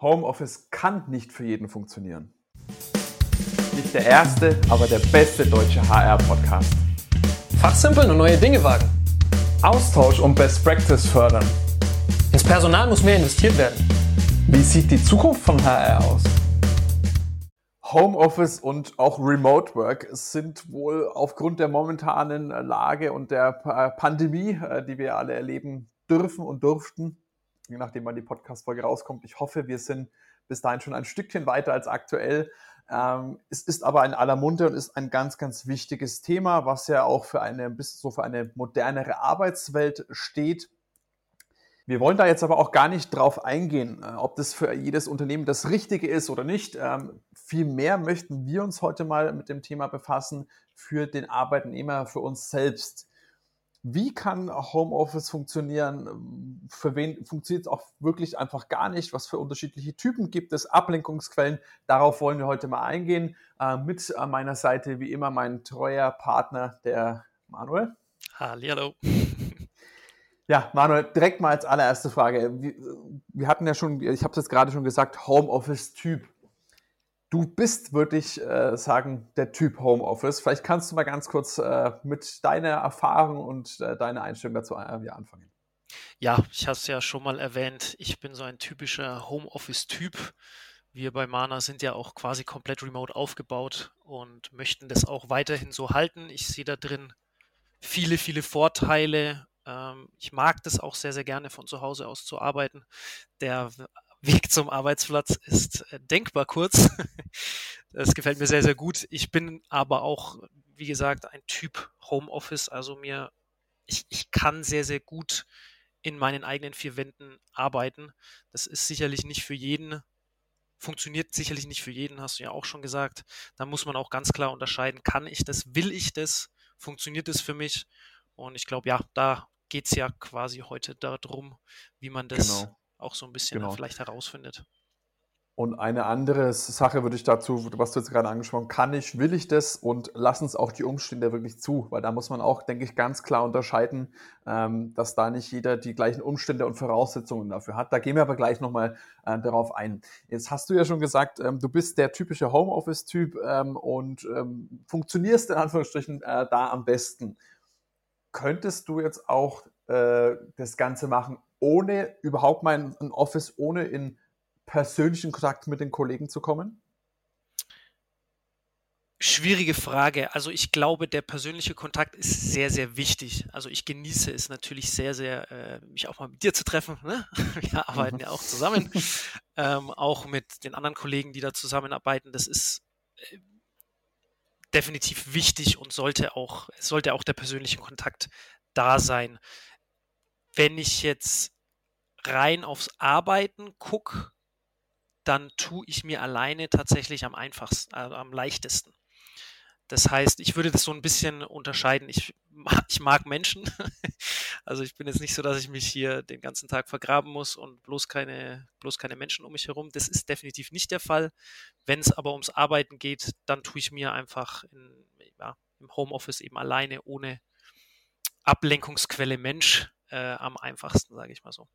Homeoffice kann nicht für jeden funktionieren. Nicht der erste, aber der beste deutsche HR-Podcast. Fachsimpeln und neue Dinge wagen. Austausch und Best Practice fördern. Ins Personal muss mehr investiert werden. Wie sieht die Zukunft von HR aus? Homeoffice und auch Remote Work sind wohl aufgrund der momentanen Lage und der Pandemie, äh, die wir alle erleben dürfen und durften, je nachdem, wann die Podcast-Folge rauskommt. Ich hoffe, wir sind bis dahin schon ein Stückchen weiter als aktuell. Ähm, es ist aber in aller Munde und ist ein ganz, ganz wichtiges Thema, was ja auch für eine, bis so für eine modernere Arbeitswelt steht. Wir wollen da jetzt aber auch gar nicht drauf eingehen, äh, ob das für jedes Unternehmen das Richtige ist oder nicht. Ähm, Vielmehr möchten wir uns heute mal mit dem Thema befassen für den Arbeitnehmer, für uns selbst. Wie kann Homeoffice funktionieren? Für wen funktioniert es auch wirklich einfach gar nicht? Was für unterschiedliche Typen gibt es? Ablenkungsquellen? Darauf wollen wir heute mal eingehen. Äh, mit an meiner Seite wie immer mein treuer Partner, der Manuel. Hallo. Ja, Manuel, direkt mal als allererste Frage. Wir, wir hatten ja schon, ich habe es jetzt gerade schon gesagt, Homeoffice-Typ. Du bist, würde ich äh, sagen, der Typ Homeoffice. Vielleicht kannst du mal ganz kurz äh, mit deiner Erfahrung und äh, deiner Einstellung dazu äh, anfangen. Ja, ich habe es ja schon mal erwähnt. Ich bin so ein typischer Homeoffice-Typ. Wir bei Mana sind ja auch quasi komplett remote aufgebaut und möchten das auch weiterhin so halten. Ich sehe da drin viele, viele Vorteile. Ähm, ich mag das auch sehr, sehr gerne von zu Hause aus zu arbeiten. Der Weg zum Arbeitsplatz ist äh, denkbar kurz. Das gefällt mir sehr, sehr gut. Ich bin aber auch, wie gesagt, ein Typ Homeoffice. Also mir, ich, ich kann sehr, sehr gut in meinen eigenen vier Wänden arbeiten. Das ist sicherlich nicht für jeden, funktioniert sicherlich nicht für jeden, hast du ja auch schon gesagt. Da muss man auch ganz klar unterscheiden, kann ich das, will ich das, funktioniert das für mich? Und ich glaube, ja, da geht es ja quasi heute darum, wie man das genau auch so ein bisschen genau. vielleicht herausfindet. Und eine andere Sache würde ich dazu, was du jetzt gerade angesprochen hast, kann ich, will ich das und lassen es auch die Umstände wirklich zu, weil da muss man auch, denke ich, ganz klar unterscheiden, ähm, dass da nicht jeder die gleichen Umstände und Voraussetzungen dafür hat. Da gehen wir aber gleich nochmal äh, darauf ein. Jetzt hast du ja schon gesagt, ähm, du bist der typische Homeoffice-Typ ähm, und funktionierst in Anführungsstrichen äh, da am besten. Könntest du jetzt auch äh, das Ganze machen, ohne überhaupt mal in ein Office, ohne in persönlichen Kontakt mit den Kollegen zu kommen? Schwierige Frage. Also ich glaube, der persönliche Kontakt ist sehr, sehr wichtig. Also ich genieße es natürlich sehr, sehr, äh, mich auch mal mit dir zu treffen. Ne? Wir arbeiten mhm. ja auch zusammen, ähm, auch mit den anderen Kollegen, die da zusammenarbeiten. Das ist äh, definitiv wichtig und sollte auch, sollte auch der persönliche Kontakt da sein wenn ich jetzt rein aufs Arbeiten gucke, dann tue ich mir alleine tatsächlich am einfachsten, äh, am leichtesten. Das heißt, ich würde das so ein bisschen unterscheiden. Ich, ich mag Menschen. Also ich bin jetzt nicht so, dass ich mich hier den ganzen Tag vergraben muss und bloß keine, bloß keine Menschen um mich herum. Das ist definitiv nicht der Fall. Wenn es aber ums Arbeiten geht, dann tue ich mir einfach in, ja, im Homeoffice eben alleine ohne Ablenkungsquelle Mensch äh, am einfachsten, sage ich mal so.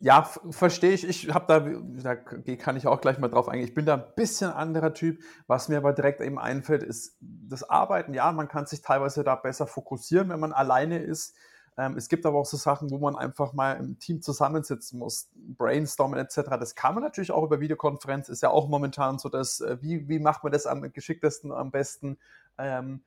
Ja, verstehe ich. Ich habe da, da kann ich auch gleich mal drauf eingehen. Ich bin da ein bisschen anderer Typ. Was mir aber direkt eben einfällt, ist das Arbeiten. Ja, man kann sich teilweise da besser fokussieren, wenn man alleine ist. Ähm, es gibt aber auch so Sachen, wo man einfach mal im Team zusammensitzen muss, brainstormen etc. Das kann man natürlich auch über Videokonferenz. Ist ja auch momentan so, dass äh, wie, wie macht man das am geschicktesten, am besten? Ähm,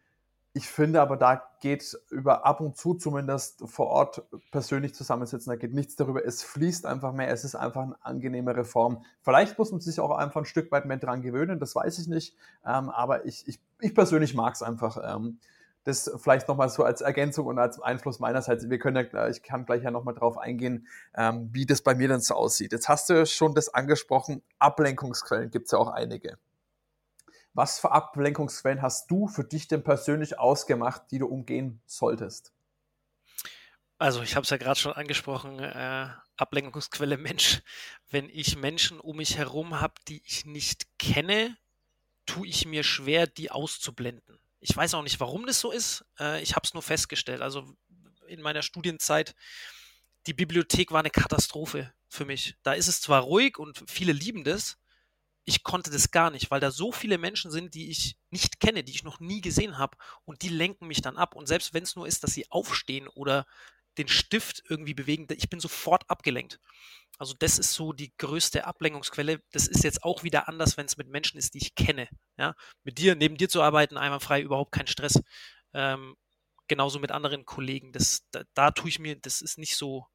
ich finde aber, da geht über ab und zu zumindest vor Ort persönlich zusammensitzen, da geht nichts darüber. Es fließt einfach mehr, es ist einfach eine angenehmere Form. Vielleicht muss man sich auch einfach ein Stück weit mehr dran gewöhnen, das weiß ich nicht. Ähm, aber ich, ich, ich persönlich mag es einfach. Ähm, das vielleicht nochmal so als Ergänzung und als Einfluss meinerseits. Wir können ja, ich kann gleich ja nochmal drauf eingehen, ähm, wie das bei mir dann so aussieht. Jetzt hast du schon das angesprochen, Ablenkungsquellen gibt es ja auch einige. Was für Ablenkungsquellen hast du für dich denn persönlich ausgemacht, die du umgehen solltest? Also ich habe es ja gerade schon angesprochen, äh, Ablenkungsquelle Mensch. Wenn ich Menschen um mich herum habe, die ich nicht kenne, tue ich mir schwer, die auszublenden. Ich weiß auch nicht, warum das so ist. Äh, ich habe es nur festgestellt. Also in meiner Studienzeit die Bibliothek war eine Katastrophe für mich. Da ist es zwar ruhig und viele lieben das, ich konnte das gar nicht, weil da so viele Menschen sind, die ich nicht kenne, die ich noch nie gesehen habe und die lenken mich dann ab. Und selbst wenn es nur ist, dass sie aufstehen oder den Stift irgendwie bewegen, ich bin sofort abgelenkt. Also das ist so die größte Ablenkungsquelle. Das ist jetzt auch wieder anders, wenn es mit Menschen ist, die ich kenne. Ja, mit dir, neben dir zu arbeiten, einwandfrei, überhaupt kein Stress. Ähm, genauso mit anderen Kollegen. Das, da, da tue ich mir, das ist nicht so,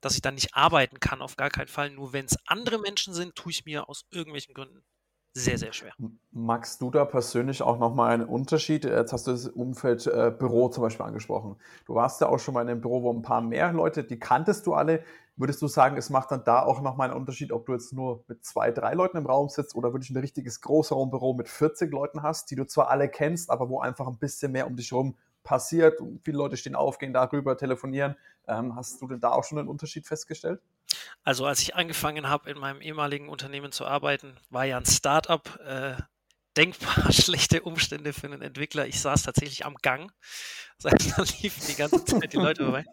dass ich dann nicht arbeiten kann, auf gar keinen Fall. Nur wenn es andere Menschen sind, tue ich mir aus irgendwelchen Gründen sehr, sehr schwer. Magst du da persönlich auch nochmal einen Unterschied? Jetzt hast du das Umfeld äh, Büro zum Beispiel angesprochen. Du warst ja auch schon mal in einem Büro, wo ein paar mehr Leute, die kanntest du alle. Würdest du sagen, es macht dann da auch nochmal einen Unterschied, ob du jetzt nur mit zwei, drei Leuten im Raum sitzt oder wirklich ein richtiges Großraumbüro mit 40 Leuten hast, die du zwar alle kennst, aber wo einfach ein bisschen mehr um dich herum passiert und viele Leute stehen auf, gehen darüber, telefonieren. Ähm, hast du denn da auch schon einen Unterschied festgestellt? Also als ich angefangen habe, in meinem ehemaligen Unternehmen zu arbeiten, war ja ein Startup. Äh, denkbar schlechte Umstände für einen Entwickler. Ich saß tatsächlich am Gang. Da liefen die ganze Zeit die Leute vorbei.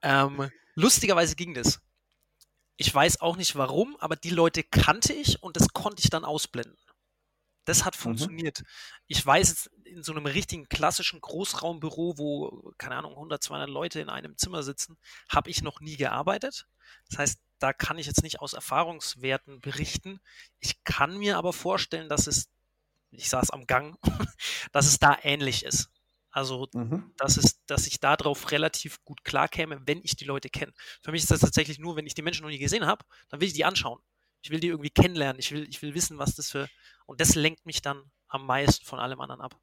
Ähm, lustigerweise ging das. Ich weiß auch nicht warum, aber die Leute kannte ich und das konnte ich dann ausblenden. Das hat mhm. funktioniert. Mhm. Ich weiß jetzt, in so einem richtigen klassischen Großraumbüro, wo, keine Ahnung, 100, 200 Leute in einem Zimmer sitzen, habe ich noch nie gearbeitet. Das heißt, da kann ich jetzt nicht aus Erfahrungswerten berichten. Ich kann mir aber vorstellen, dass es, ich saß am Gang, dass es da ähnlich ist. Also, mhm. dass, es, dass ich darauf relativ gut klarkäme, wenn ich die Leute kenne. Für mich ist das tatsächlich nur, wenn ich die Menschen noch nie gesehen habe, dann will ich die anschauen. Ich will die irgendwie kennenlernen. Ich will, ich will wissen, was das für. Und das lenkt mich dann am meisten von allem anderen ab.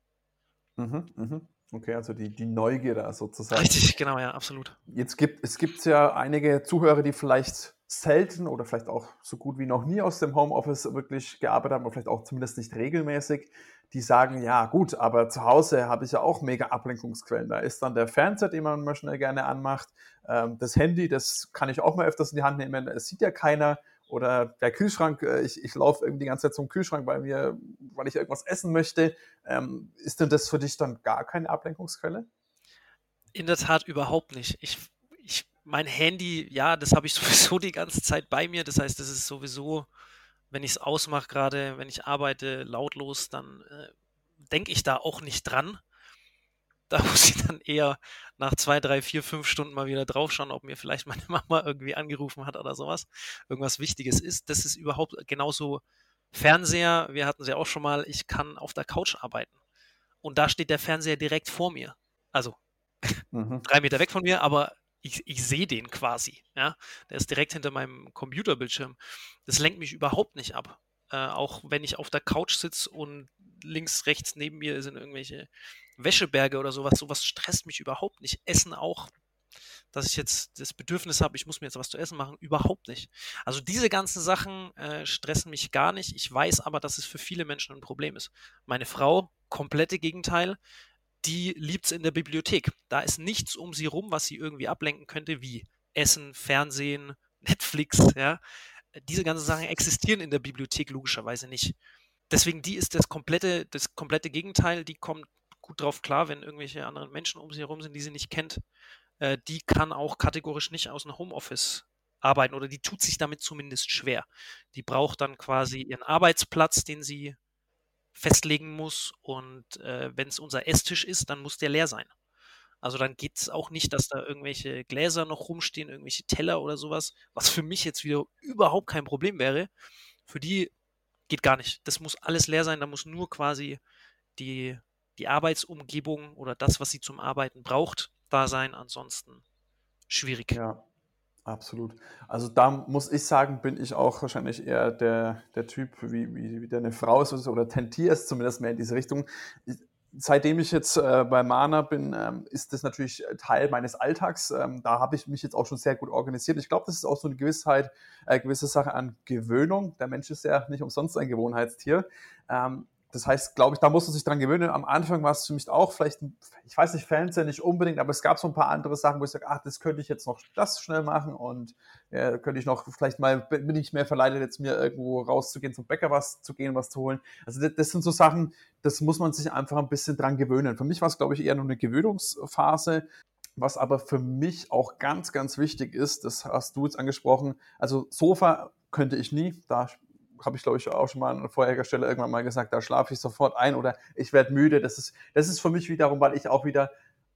Mhm, mhm. Okay, also die, die Neugier da sozusagen. Richtig, genau, ja, absolut. Jetzt gibt es gibt ja einige Zuhörer, die vielleicht selten oder vielleicht auch so gut wie noch nie aus dem Homeoffice wirklich gearbeitet haben, oder vielleicht auch zumindest nicht regelmäßig, die sagen, ja gut, aber zu Hause habe ich ja auch mega Ablenkungsquellen. Da ist dann der Fernseher, den man mal schnell gerne anmacht. Ähm, das Handy, das kann ich auch mal öfters in die Hand nehmen. Es sieht ja keiner. Oder der Kühlschrank, äh, ich, ich laufe irgendwie die ganze Zeit zum Kühlschrank, weil, mir, weil ich irgendwas essen möchte. Ähm, ist denn das für dich dann gar keine Ablenkungsquelle? In der Tat überhaupt nicht. Ich, ich, mein Handy, ja, das habe ich sowieso die ganze Zeit bei mir. Das heißt, das ist sowieso, wenn ich es ausmache, gerade wenn ich arbeite, lautlos, dann äh, denke ich da auch nicht dran. Da muss ich dann eher nach zwei, drei, vier, fünf Stunden mal wieder draufschauen, ob mir vielleicht meine Mama irgendwie angerufen hat oder sowas. Irgendwas Wichtiges ist. Das ist überhaupt genauso Fernseher. Wir hatten sie auch schon mal. Ich kann auf der Couch arbeiten. Und da steht der Fernseher direkt vor mir. Also mhm. drei Meter weg von mir, aber ich, ich sehe den quasi. Ja? Der ist direkt hinter meinem Computerbildschirm. Das lenkt mich überhaupt nicht ab. Äh, auch wenn ich auf der Couch sitze und links, rechts neben mir sind irgendwelche Wäscheberge oder sowas, sowas stresst mich überhaupt nicht. Essen auch, dass ich jetzt das Bedürfnis habe, ich muss mir jetzt was zu essen machen, überhaupt nicht. Also diese ganzen Sachen äh, stressen mich gar nicht. Ich weiß aber, dass es für viele Menschen ein Problem ist. Meine Frau, komplette Gegenteil, die liebt es in der Bibliothek. Da ist nichts um sie rum, was sie irgendwie ablenken könnte, wie Essen, Fernsehen, Netflix, ja. Diese ganzen Sachen existieren in der Bibliothek logischerweise nicht. Deswegen, die ist das komplette, das komplette Gegenteil, die kommt gut drauf klar, wenn irgendwelche anderen Menschen um sie herum sind, die sie nicht kennt. Äh, die kann auch kategorisch nicht aus einem Homeoffice arbeiten oder die tut sich damit zumindest schwer. Die braucht dann quasi ihren Arbeitsplatz, den sie festlegen muss und äh, wenn es unser Esstisch ist, dann muss der leer sein. Also dann geht es auch nicht, dass da irgendwelche Gläser noch rumstehen, irgendwelche Teller oder sowas, was für mich jetzt wieder überhaupt kein Problem wäre. Für die geht gar nicht. Das muss alles leer sein, da muss nur quasi die die Arbeitsumgebung oder das, was sie zum Arbeiten braucht, da sein. Ansonsten schwierig. Ja, absolut. Also da muss ich sagen, bin ich auch wahrscheinlich eher der, der Typ, wie, wie, wie deine Frau ist oder tentierst zumindest mehr in diese Richtung. seitdem ich jetzt äh, bei Mana bin, ähm, ist das natürlich Teil meines Alltags. Ähm, da habe ich mich jetzt auch schon sehr gut organisiert. Ich glaube, das ist auch so eine Gewissheit, äh, gewisse Sache an Gewöhnung. Der Mensch ist ja nicht umsonst ein Gewohnheitstier. Ähm, das heißt, glaube ich, da muss man sich dran gewöhnen. Am Anfang war es für mich auch vielleicht, ich weiß nicht, Fernseher nicht unbedingt, aber es gab so ein paar andere Sachen, wo ich sage, ach, das könnte ich jetzt noch das schnell machen und äh, könnte ich noch, vielleicht mal, bin ich mehr verleitet, jetzt mir irgendwo rauszugehen, zum Bäcker was zu gehen, was zu holen. Also das, das sind so Sachen, das muss man sich einfach ein bisschen dran gewöhnen. Für mich war es, glaube ich, eher nur eine Gewöhnungsphase. Was aber für mich auch ganz, ganz wichtig ist, das hast du jetzt angesprochen, also Sofa könnte ich nie, da habe ich glaube ich auch schon mal an vorheriger Stelle irgendwann mal gesagt, da schlafe ich sofort ein oder ich werde müde. Das ist, das ist für mich wiederum, weil ich auch wieder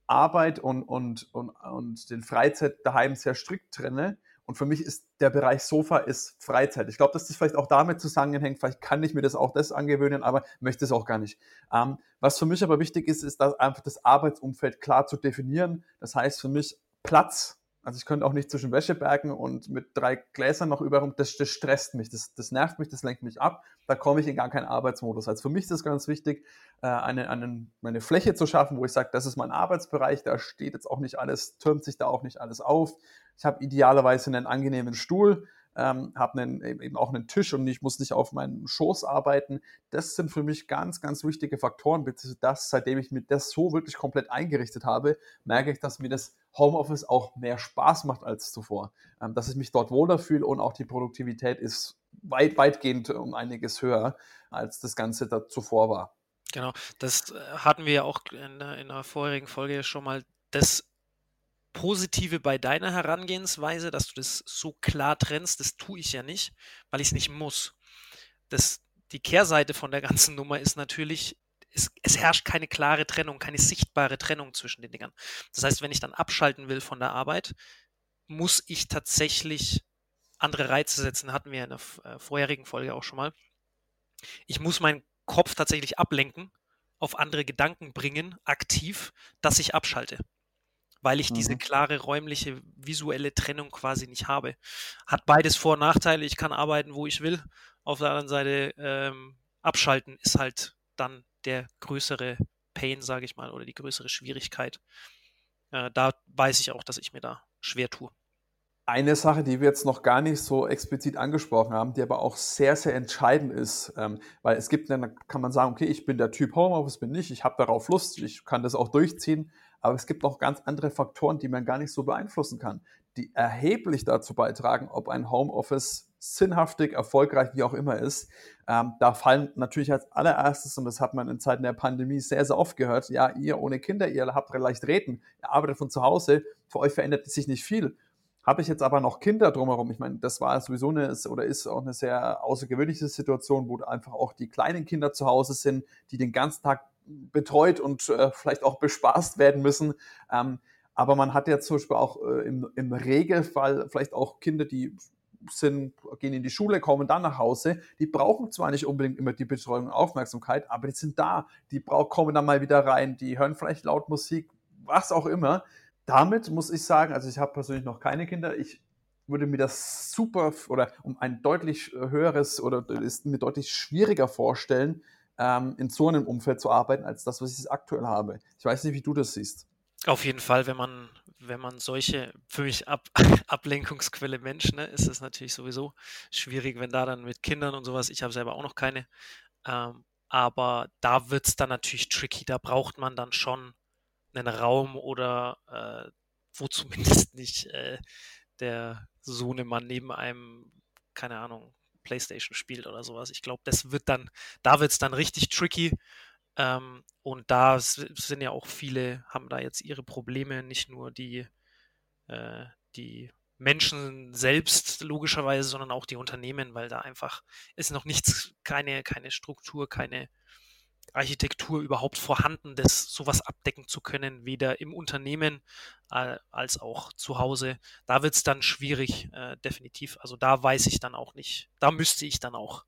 Arbeit und, und, und, und den Freizeit daheim sehr strikt trenne. Und für mich ist der Bereich Sofa ist Freizeit. Ich glaube, dass das vielleicht auch damit zusammenhängt. Vielleicht kann ich mir das auch das angewöhnen, aber möchte es auch gar nicht. Ähm, was für mich aber wichtig ist, ist dass einfach das Arbeitsumfeld klar zu definieren. Das heißt für mich Platz also ich könnte auch nicht zwischen Wäschebergen und mit drei Gläsern noch überall, das, das stresst mich, das, das nervt mich, das lenkt mich ab. Da komme ich in gar keinen Arbeitsmodus. Also für mich ist es ganz wichtig, äh, eine, eine, eine Fläche zu schaffen, wo ich sage, das ist mein Arbeitsbereich, da steht jetzt auch nicht alles, türmt sich da auch nicht alles auf. Ich habe idealerweise einen angenehmen Stuhl, ähm, habe eben auch einen Tisch und ich muss nicht auf meinen Schoß arbeiten. Das sind für mich ganz, ganz wichtige Faktoren. Das, seitdem ich mir das so wirklich komplett eingerichtet habe, merke ich, dass mir das Homeoffice auch mehr Spaß macht als zuvor. Ähm, dass ich mich dort wohler fühle und auch die Produktivität ist weit, weitgehend um einiges höher, als das Ganze da zuvor war. Genau, das äh, hatten wir ja auch in, in der vorherigen Folge schon mal. Das Positive bei deiner Herangehensweise, dass du das so klar trennst, das tue ich ja nicht, weil ich es nicht muss. Das, die Kehrseite von der ganzen Nummer ist natürlich, es, es, herrscht keine klare Trennung, keine sichtbare Trennung zwischen den Dingern. Das heißt, wenn ich dann abschalten will von der Arbeit, muss ich tatsächlich andere Reize setzen. Hatten wir in der äh, vorherigen Folge auch schon mal. Ich muss meinen Kopf tatsächlich ablenken, auf andere Gedanken bringen, aktiv, dass ich abschalte weil ich mhm. diese klare räumliche visuelle Trennung quasi nicht habe. Hat beides Vor- und Nachteile. Ich kann arbeiten, wo ich will. Auf der anderen Seite ähm, abschalten ist halt dann der größere Pain, sage ich mal, oder die größere Schwierigkeit. Äh, da weiß ich auch, dass ich mir da schwer tue. Eine Sache, die wir jetzt noch gar nicht so explizit angesprochen haben, die aber auch sehr, sehr entscheidend ist, ähm, weil es gibt, dann kann man sagen, okay, ich bin der Typ Homeoffice, bin nicht, ich habe darauf Lust, ich kann das auch durchziehen, aber es gibt noch ganz andere Faktoren, die man gar nicht so beeinflussen kann, die erheblich dazu beitragen, ob ein Homeoffice sinnhaftig, erfolgreich, wie auch immer ist. Ähm, da fallen natürlich als allererstes, und das hat man in Zeiten der Pandemie sehr, sehr oft gehört, ja, ihr ohne Kinder, ihr habt leicht reden, ihr arbeitet von zu Hause, für euch verändert sich nicht viel. Habe ich jetzt aber noch Kinder drumherum? Ich meine, das war sowieso eine oder ist auch eine sehr außergewöhnliche Situation, wo einfach auch die kleinen Kinder zu Hause sind, die den ganzen Tag betreut und äh, vielleicht auch bespaßt werden müssen. Ähm, aber man hat ja zum Beispiel auch äh, im, im Regelfall vielleicht auch Kinder, die sind, gehen in die Schule, kommen dann nach Hause. Die brauchen zwar nicht unbedingt immer die Betreuung und Aufmerksamkeit, aber die sind da. Die kommen dann mal wieder rein, die hören vielleicht laut Musik, was auch immer. Damit muss ich sagen, also ich habe persönlich noch keine Kinder, ich würde mir das super oder um ein deutlich höheres oder ist mir deutlich schwieriger vorstellen, ähm, in so einem Umfeld zu arbeiten, als das, was ich aktuell habe. Ich weiß nicht, wie du das siehst. Auf jeden Fall, wenn man, wenn man solche, für mich Ab Ablenkungsquelle Mensch, ne, ist es natürlich sowieso schwierig, wenn da dann mit Kindern und sowas, ich habe selber auch noch keine, ähm, aber da wird es dann natürlich tricky, da braucht man dann schon einen Raum oder äh, wo zumindest nicht äh, der Sohnemann neben einem, keine Ahnung, Playstation spielt oder sowas. Ich glaube, das wird dann, da wird es dann richtig tricky. Ähm, und da sind ja auch viele, haben da jetzt ihre Probleme, nicht nur die, äh, die Menschen selbst logischerweise, sondern auch die Unternehmen, weil da einfach ist noch nichts, keine, keine Struktur, keine Architektur überhaupt vorhanden, das sowas abdecken zu können, weder im Unternehmen äh, als auch zu Hause. Da wird es dann schwierig, äh, definitiv. Also da weiß ich dann auch nicht. Da müsste ich dann auch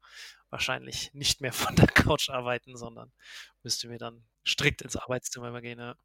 wahrscheinlich nicht mehr von der Couch arbeiten, sondern müsste mir dann strikt ins Arbeitszimmer übergehen. Ja.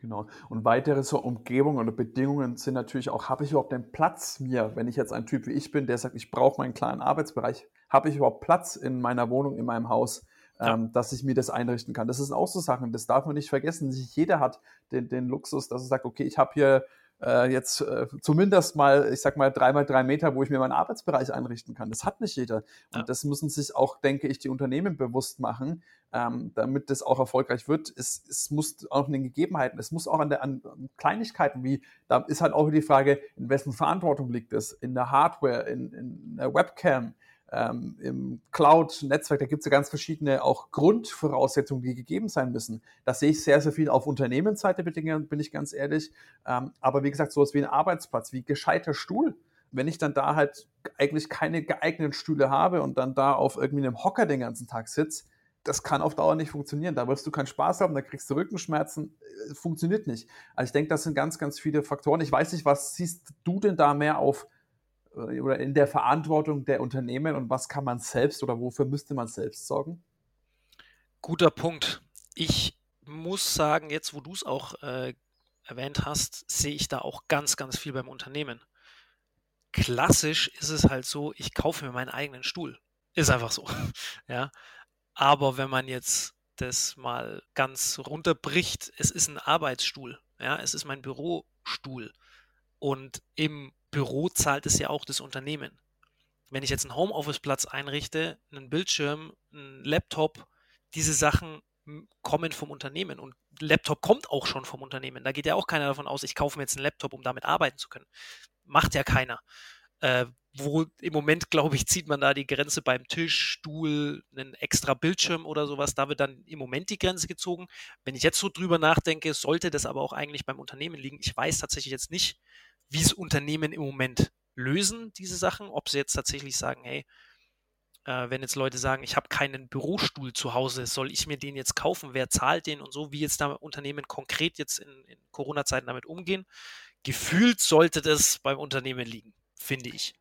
Genau. Und weitere so Umgebungen oder Bedingungen sind natürlich auch, habe ich überhaupt den Platz mir, wenn ich jetzt ein Typ wie ich bin, der sagt, ich brauche meinen kleinen Arbeitsbereich, habe ich überhaupt Platz in meiner Wohnung, in meinem Haus? Ja. ähm, dass ich mir das einrichten kann. Das sind auch so Sachen, das darf man nicht vergessen. Nicht jeder hat den, den Luxus, dass er sagt, okay, ich habe hier äh, jetzt äh, zumindest mal, ich sag mal, drei mal drei Meter, wo ich mir meinen Arbeitsbereich einrichten kann. Das hat nicht jeder. Und ja. das müssen sich auch, denke ich, die Unternehmen bewusst machen, ähm, damit das auch erfolgreich wird. Es, es muss auch an den Gegebenheiten, es muss auch an, der, an Kleinigkeiten wie, da ist halt auch die Frage, in wessen Verantwortung liegt es? In der Hardware, in, in der Webcam, ähm, im Cloud-Netzwerk, da gibt es ja ganz verschiedene auch Grundvoraussetzungen, die gegeben sein müssen. Das sehe ich sehr, sehr viel auf Unternehmensseite, bin ich ganz ehrlich. Ähm, aber wie gesagt, sowas wie ein Arbeitsplatz, wie gescheiter Stuhl. Wenn ich dann da halt eigentlich keine geeigneten Stühle habe und dann da auf irgendwie einem Hocker den ganzen Tag sitze, das kann auf Dauer nicht funktionieren. Da wirst du keinen Spaß haben, da kriegst du Rückenschmerzen. Äh, funktioniert nicht. Also ich denke, das sind ganz, ganz viele Faktoren. Ich weiß nicht, was siehst du denn da mehr auf oder in der Verantwortung der Unternehmen und was kann man selbst oder wofür müsste man selbst sorgen? Guter Punkt. Ich muss sagen, jetzt wo du es auch äh, erwähnt hast, sehe ich da auch ganz, ganz viel beim Unternehmen. Klassisch ist es halt so, ich kaufe mir meinen eigenen Stuhl. Ist einfach so. ja. Aber wenn man jetzt das mal ganz runterbricht, es ist ein Arbeitsstuhl. Ja, es ist mein Bürostuhl. Und im Büro zahlt es ja auch das Unternehmen. Wenn ich jetzt einen Homeoffice-Platz einrichte, einen Bildschirm, einen Laptop, diese Sachen kommen vom Unternehmen und Laptop kommt auch schon vom Unternehmen. Da geht ja auch keiner davon aus, ich kaufe mir jetzt einen Laptop, um damit arbeiten zu können. Macht ja keiner. Äh, wo im Moment, glaube ich, zieht man da die Grenze beim Tisch, Stuhl, einen extra Bildschirm oder sowas. Da wird dann im Moment die Grenze gezogen. Wenn ich jetzt so drüber nachdenke, sollte das aber auch eigentlich beim Unternehmen liegen. Ich weiß tatsächlich jetzt nicht, wie es Unternehmen im Moment lösen, diese Sachen. Ob sie jetzt tatsächlich sagen, hey, äh, wenn jetzt Leute sagen, ich habe keinen Bürostuhl zu Hause, soll ich mir den jetzt kaufen? Wer zahlt den und so? Wie jetzt da Unternehmen konkret jetzt in, in Corona-Zeiten damit umgehen? Gefühlt sollte das beim Unternehmen liegen, finde ich.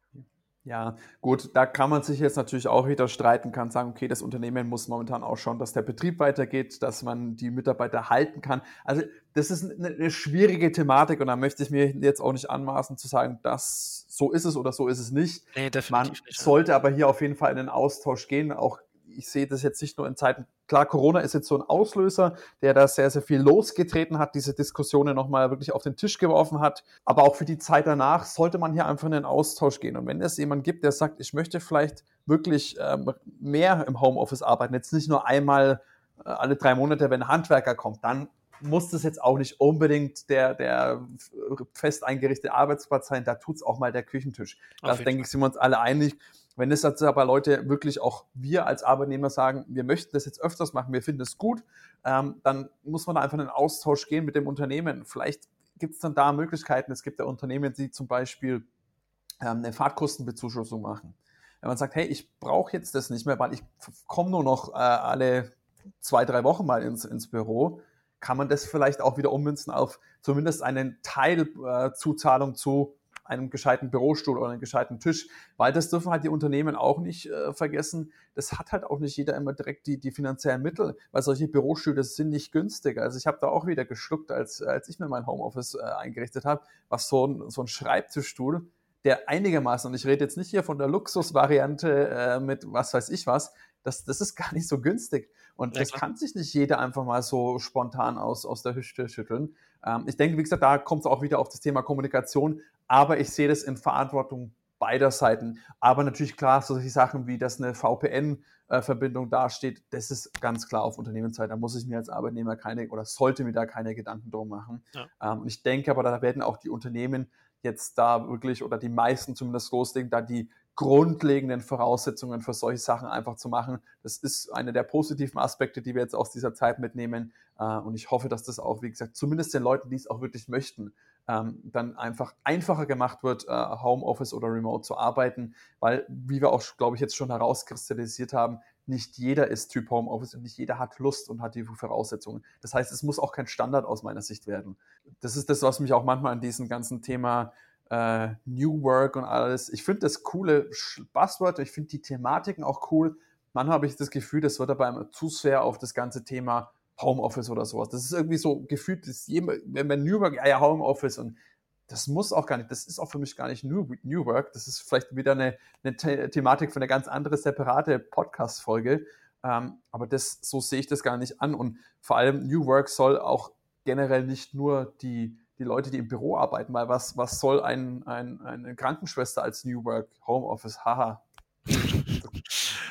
Ja, gut, da kann man sich jetzt natürlich auch wieder streiten, kann sagen, okay, das Unternehmen muss momentan auch schauen, dass der Betrieb weitergeht, dass man die Mitarbeiter halten kann. Also das ist eine, schwierige Thematik und da möchte ich mir jetzt auch nicht anmaßen zu sagen, dass so ist es oder so ist es nicht. Nee, definitiv man nicht. sollte aber hier auf jeden Fall in den Austausch gehen, auch ich sehe das jetzt nicht nur in Zeiten, klar, Corona ist jetzt so ein Auslöser, der da sehr, sehr viel losgetreten hat, diese Diskussionen nochmal wirklich auf den Tisch geworfen hat. Aber auch für die Zeit danach sollte man hier einfach in den Austausch gehen. Und wenn es jemand gibt, der sagt, ich möchte vielleicht wirklich ähm, mehr im Homeoffice arbeiten, jetzt nicht nur einmal äh, alle drei Monate, wenn ein Handwerker kommt, dann muss das jetzt auch nicht unbedingt der, der fest eingerichtete Arbeitsplatz sein, da tut es auch mal der Küchentisch. Das denke ich, sind wir uns alle einig. Wenn es jetzt aber Leute wirklich auch wir als Arbeitnehmer sagen, wir möchten das jetzt öfters machen, wir finden es gut, ähm, dann muss man da einfach in einen Austausch gehen mit dem Unternehmen. Vielleicht gibt es dann da Möglichkeiten. Es gibt ja Unternehmen, die zum Beispiel ähm, eine Fahrtkostenbezuschussung machen. Wenn man sagt, hey, ich brauche jetzt das nicht mehr, weil ich komme nur noch äh, alle zwei, drei Wochen mal ins, ins Büro, kann man das vielleicht auch wieder ummünzen auf zumindest einen Teil äh, zu einem gescheiten Bürostuhl oder einem gescheiten Tisch, weil das dürfen halt die Unternehmen auch nicht äh, vergessen. Das hat halt auch nicht jeder immer direkt die, die finanziellen Mittel, weil solche Bürostühle sind nicht günstig. Also ich habe da auch wieder geschluckt, als, als ich mir mein Homeoffice äh, eingerichtet habe, was so ein, so ein Schreibtischstuhl, der einigermaßen, und ich rede jetzt nicht hier von der Luxusvariante äh, mit was weiß ich was, das, das ist gar nicht so günstig. Und ja, das kann sich nicht jeder einfach mal so spontan aus, aus der Hüfte schütteln. Ähm, ich denke, wie gesagt, da kommt es auch wieder auf das Thema Kommunikation, aber ich sehe das in Verantwortung beider Seiten. Aber natürlich klar, solche Sachen wie, dass eine VPN-Verbindung äh, dasteht, das ist ganz klar auf Unternehmensseite. Da muss ich mir als Arbeitnehmer keine oder sollte mir da keine Gedanken drum machen. Ja. Ähm, ich denke aber, da werden auch die Unternehmen jetzt da wirklich oder die meisten zumindest loslegen, da die grundlegenden Voraussetzungen für solche Sachen einfach zu machen. Das ist einer der positiven Aspekte, die wir jetzt aus dieser Zeit mitnehmen. Äh, und ich hoffe, dass das auch, wie gesagt, zumindest den Leuten, die es auch wirklich möchten, ähm, dann einfach einfacher gemacht wird, äh, Homeoffice oder Remote zu arbeiten, weil, wie wir auch, glaube ich, jetzt schon herauskristallisiert haben, nicht jeder ist Typ Homeoffice und nicht jeder hat Lust und hat die Voraussetzungen. Das heißt, es muss auch kein Standard aus meiner Sicht werden. Das ist das, was mich auch manchmal an diesem ganzen Thema äh, New Work und alles. Ich finde das coole Buzzword, ich finde die Thematiken auch cool. Manchmal habe ich das Gefühl, das wird aber zu sehr auf das ganze Thema Homeoffice oder sowas. Das ist irgendwie so gefühlt, dass jemand, wenn man New Work, ja, ja, Homeoffice und das muss auch gar nicht, das ist auch für mich gar nicht New, New Work. Das ist vielleicht wieder eine, eine The Thematik für eine ganz andere, separate Podcast-Folge. Ähm, aber das, so sehe ich das gar nicht an. Und vor allem New Work soll auch generell nicht nur die, die Leute, die im Büro arbeiten, weil was, was soll ein, ein, eine Krankenschwester als New Work, Homeoffice, haha.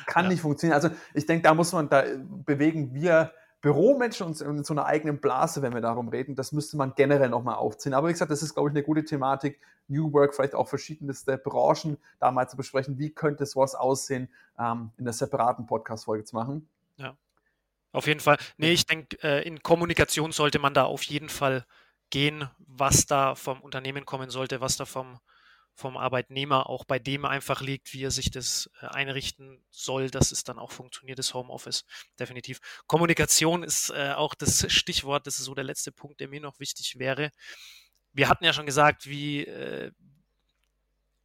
Kann ja. nicht funktionieren. Also ich denke, da muss man, da bewegen wir Büromenschen und in so einer eigenen Blase, wenn wir darum reden, das müsste man generell nochmal aufziehen. Aber wie gesagt, das ist, glaube ich, eine gute Thematik, New Work, vielleicht auch verschiedenste Branchen da mal zu besprechen, wie könnte sowas aussehen, ähm, in einer separaten Podcast-Folge zu machen. Ja, auf jeden Fall. Nee, ich denke, äh, in Kommunikation sollte man da auf jeden Fall gehen, was da vom Unternehmen kommen sollte, was da vom vom Arbeitnehmer auch bei dem einfach liegt, wie er sich das äh, einrichten soll, dass es dann auch funktioniert, das Homeoffice. Definitiv. Kommunikation ist äh, auch das Stichwort, das ist so der letzte Punkt, der mir noch wichtig wäre. Wir hatten ja schon gesagt, wie äh,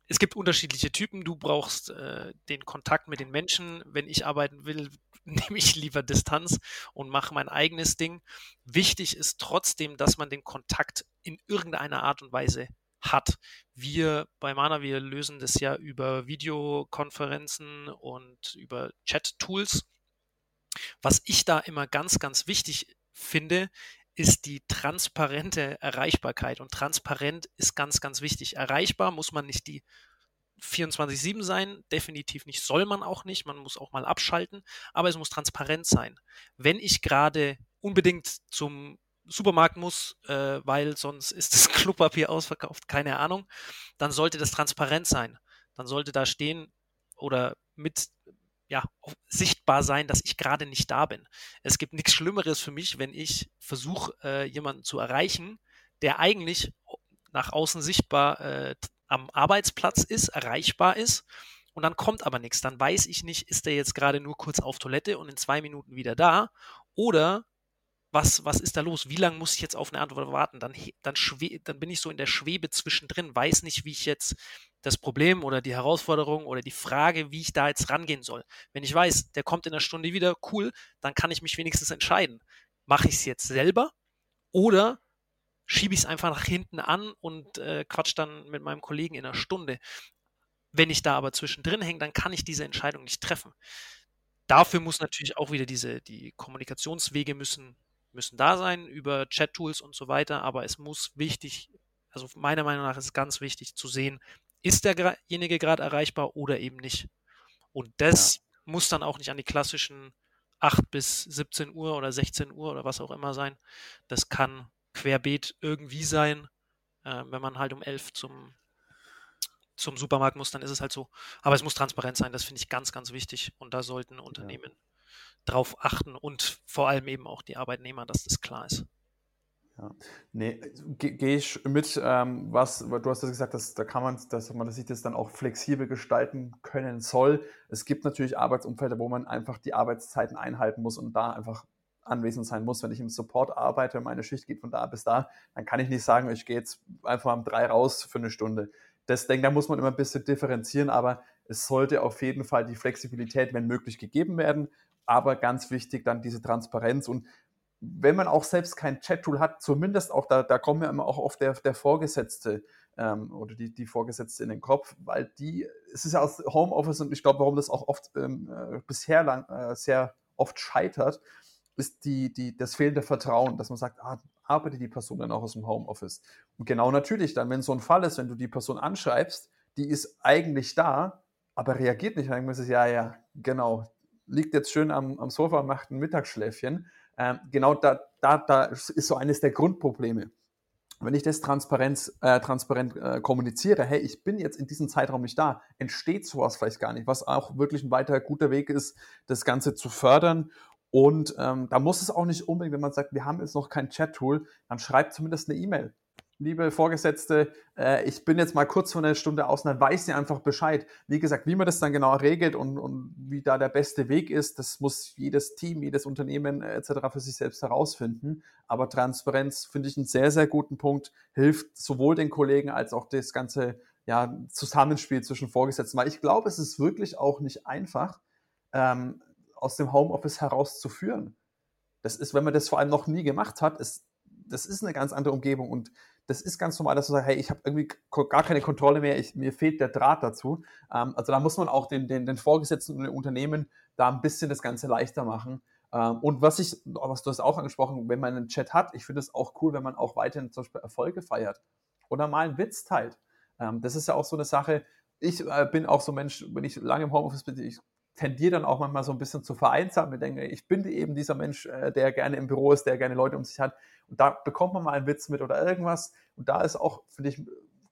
es gibt unterschiedliche Typen. Du brauchst äh, den Kontakt mit den Menschen. Wenn ich arbeiten will, nehme ich lieber Distanz und mache mein eigenes Ding. Wichtig ist trotzdem, dass man den Kontakt in irgendeiner Art und Weise hat. Wir bei Mana, wir lösen das ja über Videokonferenzen und über Chat-Tools. Was ich da immer ganz, ganz wichtig finde, ist die transparente Erreichbarkeit. Und transparent ist ganz, ganz wichtig. Erreichbar muss man nicht die 24-7 sein, definitiv nicht, soll man auch nicht, man muss auch mal abschalten, aber es muss transparent sein. Wenn ich gerade unbedingt zum Supermarkt muss, äh, weil sonst ist das Klopapier ausverkauft, keine Ahnung, dann sollte das transparent sein. Dann sollte da stehen oder mit ja, sichtbar sein, dass ich gerade nicht da bin. Es gibt nichts Schlimmeres für mich, wenn ich versuche, äh, jemanden zu erreichen, der eigentlich nach außen sichtbar äh, am Arbeitsplatz ist, erreichbar ist und dann kommt aber nichts. Dann weiß ich nicht, ist der jetzt gerade nur kurz auf Toilette und in zwei Minuten wieder da oder was, was ist da los? Wie lange muss ich jetzt auf eine Antwort warten? Dann, dann, dann bin ich so in der Schwebe zwischendrin, weiß nicht, wie ich jetzt das Problem oder die Herausforderung oder die Frage, wie ich da jetzt rangehen soll. Wenn ich weiß, der kommt in einer Stunde wieder, cool, dann kann ich mich wenigstens entscheiden. Mache ich es jetzt selber oder schiebe ich es einfach nach hinten an und äh, quatsch dann mit meinem Kollegen in einer Stunde. Wenn ich da aber zwischendrin hänge, dann kann ich diese Entscheidung nicht treffen. Dafür muss natürlich auch wieder diese, die Kommunikationswege müssen müssen da sein über Chat-Tools und so weiter, aber es muss wichtig, also meiner Meinung nach ist es ganz wichtig zu sehen, ist derjenige gerade erreichbar oder eben nicht. Und das ja. muss dann auch nicht an die klassischen 8 bis 17 Uhr oder 16 Uhr oder was auch immer sein. Das kann querbeet irgendwie sein. Äh, wenn man halt um 11 zum, zum Supermarkt muss, dann ist es halt so. Aber es muss transparent sein, das finde ich ganz, ganz wichtig. Und da sollten Unternehmen ja drauf achten und vor allem eben auch die Arbeitnehmer, dass das klar ist. Ja, nee, gehe ich mit, ähm, was, du hast ja gesagt, dass, da kann man, dass man sich das dann auch flexibel gestalten können soll. Es gibt natürlich Arbeitsumfelder, wo man einfach die Arbeitszeiten einhalten muss und da einfach anwesend sein muss. Wenn ich im Support arbeite, meine Schicht geht von da bis da, dann kann ich nicht sagen, ich gehe jetzt einfach um drei raus für eine Stunde. Das denke, da muss man immer ein bisschen differenzieren, aber es sollte auf jeden Fall die Flexibilität, wenn möglich, gegeben werden aber ganz wichtig dann diese Transparenz und wenn man auch selbst kein Chat-Tool hat, zumindest auch, da, da kommen ja immer auch oft der, der Vorgesetzte ähm, oder die, die Vorgesetzte in den Kopf, weil die, es ist ja aus Homeoffice und ich glaube, warum das auch oft ähm, äh, bisher lang, äh, sehr oft scheitert, ist die, die, das fehlende Vertrauen, dass man sagt, ah, arbeitet die Person dann auch aus dem Homeoffice? Und genau natürlich dann, wenn so ein Fall ist, wenn du die Person anschreibst, die ist eigentlich da, aber reagiert nicht, dann man sich, ja, ja, genau, liegt jetzt schön am, am Sofa und macht ein Mittagsschläfchen. Ähm, genau da, da, da ist so eines der Grundprobleme. Wenn ich das transparent, äh, transparent äh, kommuniziere, hey, ich bin jetzt in diesem Zeitraum nicht da, entsteht sowas vielleicht gar nicht, was auch wirklich ein weiter guter Weg ist, das Ganze zu fördern. Und ähm, da muss es auch nicht unbedingt, wenn man sagt, wir haben jetzt noch kein Chat-Tool, dann schreibt zumindest eine E-Mail liebe Vorgesetzte, äh, ich bin jetzt mal kurz vor einer Stunde aus, dann weiß sie einfach Bescheid. Wie gesagt, wie man das dann genau regelt und, und wie da der beste Weg ist, das muss jedes Team, jedes Unternehmen äh, etc. für sich selbst herausfinden. Aber Transparenz finde ich einen sehr, sehr guten Punkt, hilft sowohl den Kollegen als auch das ganze ja, Zusammenspiel zwischen Vorgesetzten. Weil ich glaube, es ist wirklich auch nicht einfach, ähm, aus dem Homeoffice herauszuführen. Das ist, wenn man das vor allem noch nie gemacht hat, ist, das ist eine ganz andere Umgebung und das ist ganz normal, dass du sagst, hey, ich habe irgendwie gar keine Kontrolle mehr, ich, mir fehlt der Draht dazu. Ähm, also da muss man auch den, den, den Vorgesetzten und den Unternehmen da ein bisschen das Ganze leichter machen. Ähm, und was ich, was du hast auch angesprochen, wenn man einen Chat hat, ich finde es auch cool, wenn man auch weiterhin zum Beispiel Erfolge feiert oder mal einen Witz teilt. Ähm, das ist ja auch so eine Sache. Ich äh, bin auch so ein Mensch, wenn ich lange im Homeoffice bin, ich tendiere dann auch manchmal so ein bisschen zu vereinsamen. Ich denke, ich bin eben dieser Mensch, äh, der gerne im Büro ist, der gerne Leute um sich hat. Und da bekommt man mal einen Witz mit oder irgendwas. Und da ist auch, finde ich,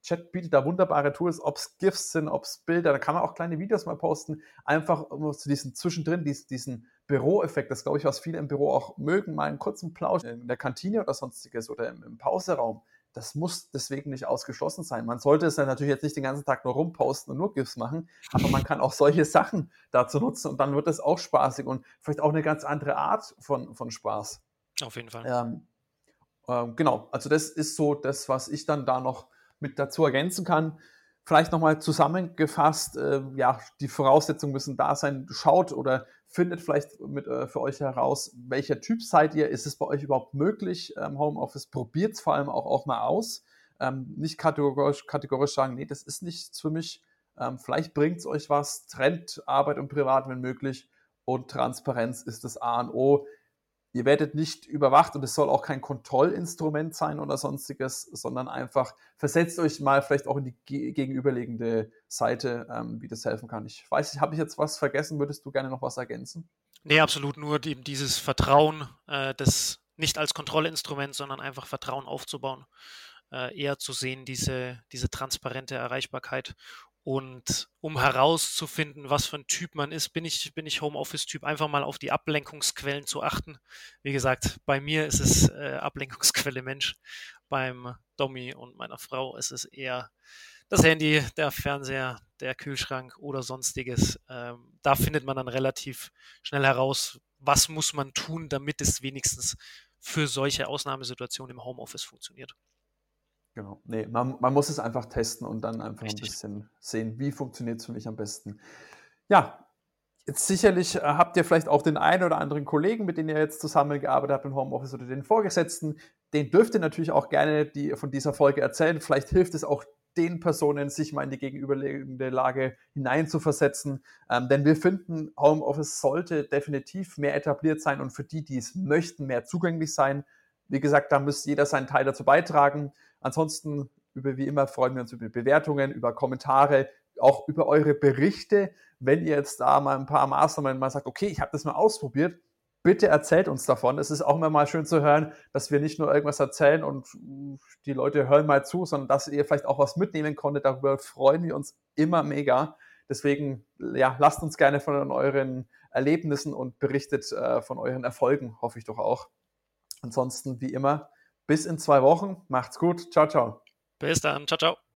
Chat bietet da wunderbare Tools, ob es GIFs sind, ob es Bilder, da kann man auch kleine Videos mal posten, einfach zu diesen zwischendrin, diesen, diesen Büroeffekt, das glaube ich, was viele im Büro auch mögen, mal einen kurzen Plausch in der Kantine oder sonstiges oder im, im Pauseraum. Das muss deswegen nicht ausgeschlossen sein. Man sollte es dann natürlich jetzt nicht den ganzen Tag nur rumposten und nur GIFs machen, aber man kann auch solche Sachen dazu nutzen und dann wird es auch spaßig und vielleicht auch eine ganz andere Art von, von Spaß. Auf jeden Fall. Ähm, ähm, genau, also das ist so das, was ich dann da noch mit dazu ergänzen kann. Vielleicht nochmal zusammengefasst, äh, ja, die Voraussetzungen müssen da sein. Schaut oder findet vielleicht mit, äh, für euch heraus, welcher Typ seid ihr? Ist es bei euch überhaupt möglich, ähm, Homeoffice? Probiert es vor allem auch, auch mal aus. Ähm, nicht kategorisch, kategorisch sagen, nee, das ist nichts für mich. Ähm, vielleicht bringt es euch was. Trennt Arbeit und Privat, wenn möglich. Und Transparenz ist das A und O. Ihr werdet nicht überwacht und es soll auch kein Kontrollinstrument sein oder sonstiges, sondern einfach versetzt euch mal vielleicht auch in die gegenüberliegende Seite, ähm, wie das helfen kann. Ich weiß nicht, habe ich jetzt was vergessen? Würdest du gerne noch was ergänzen? Nee, absolut nur die, dieses Vertrauen, äh, das nicht als Kontrollinstrument, sondern einfach Vertrauen aufzubauen. Äh, eher zu sehen, diese, diese transparente Erreichbarkeit und um herauszufinden, was für ein Typ man ist, bin ich, bin ich Homeoffice-Typ, einfach mal auf die Ablenkungsquellen zu achten. Wie gesagt, bei mir ist es äh, Ablenkungsquelle Mensch, beim Domi und meiner Frau ist es eher das Handy, der Fernseher, der Kühlschrank oder sonstiges. Ähm, da findet man dann relativ schnell heraus, was muss man tun, damit es wenigstens für solche Ausnahmesituationen im Homeoffice funktioniert. Genau. Nee, man, man muss es einfach testen und dann einfach Richtig. ein bisschen sehen, wie funktioniert es für mich am besten. Ja, jetzt sicherlich äh, habt ihr vielleicht auch den einen oder anderen Kollegen, mit dem ihr jetzt zusammengearbeitet habt im Homeoffice oder den Vorgesetzten. Den dürft ihr natürlich auch gerne die, von dieser Folge erzählen. Vielleicht hilft es auch den Personen, sich mal in die gegenüberliegende Lage hineinzuversetzen. Ähm, denn wir finden, Homeoffice sollte definitiv mehr etabliert sein und für die, die es möchten, mehr zugänglich sein. Wie gesagt, da muss jeder seinen Teil dazu beitragen. Ansonsten, über wie immer, freuen wir uns über Bewertungen, über Kommentare, auch über eure Berichte. Wenn ihr jetzt da mal ein paar Maßnahmen mal sagt, okay, ich habe das mal ausprobiert, bitte erzählt uns davon. Es ist auch immer mal schön zu hören, dass wir nicht nur irgendwas erzählen und die Leute hören mal zu, sondern dass ihr vielleicht auch was mitnehmen konntet. Darüber freuen wir uns immer mega. Deswegen, ja, lasst uns gerne von euren Erlebnissen und berichtet äh, von euren Erfolgen, hoffe ich doch auch. Ansonsten, wie immer, bis in zwei Wochen. Macht's gut. Ciao, ciao. Bis dann. Ciao, ciao.